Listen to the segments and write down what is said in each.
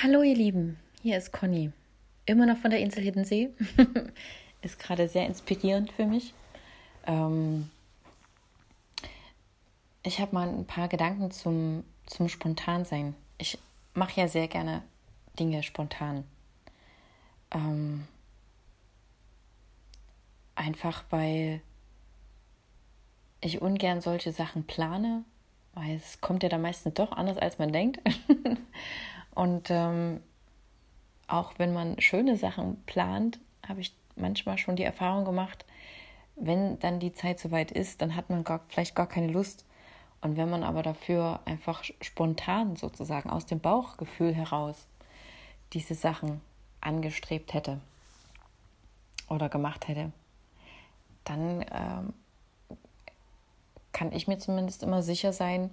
Hallo ihr Lieben, hier ist Conny. Immer noch von der Insel Hiddensee. ist gerade sehr inspirierend für mich. Ähm ich habe mal ein paar Gedanken zum, zum Spontansein. Ich mache ja sehr gerne Dinge spontan. Ähm einfach weil ich ungern solche Sachen plane, weil es kommt ja dann meistens doch anders, als man denkt. Und ähm, auch wenn man schöne Sachen plant, habe ich manchmal schon die Erfahrung gemacht, wenn dann die Zeit soweit ist, dann hat man gar, vielleicht gar keine Lust. Und wenn man aber dafür einfach spontan sozusagen aus dem Bauchgefühl heraus diese Sachen angestrebt hätte oder gemacht hätte, dann ähm, kann ich mir zumindest immer sicher sein,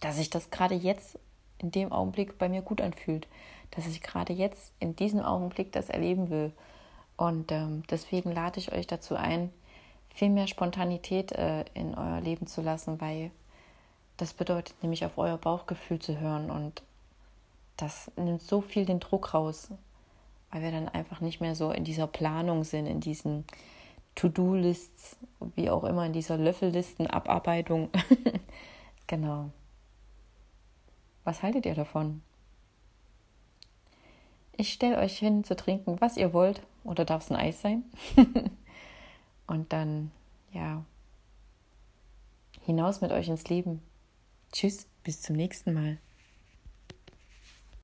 dass ich das gerade jetzt in dem Augenblick bei mir gut anfühlt, dass ich gerade jetzt in diesem Augenblick das erleben will. Und ähm, deswegen lade ich euch dazu ein, viel mehr Spontanität äh, in euer Leben zu lassen, weil das bedeutet nämlich auf euer Bauchgefühl zu hören und das nimmt so viel den Druck raus, weil wir dann einfach nicht mehr so in dieser Planung sind, in diesen To-Do-Lists, wie auch immer, in dieser Löffellisten-Abarbeitung. genau. Was haltet ihr davon? Ich stelle euch hin zu trinken, was ihr wollt, oder darf es ein Eis sein? Und dann, ja, hinaus mit euch ins Leben. Tschüss, bis zum nächsten Mal.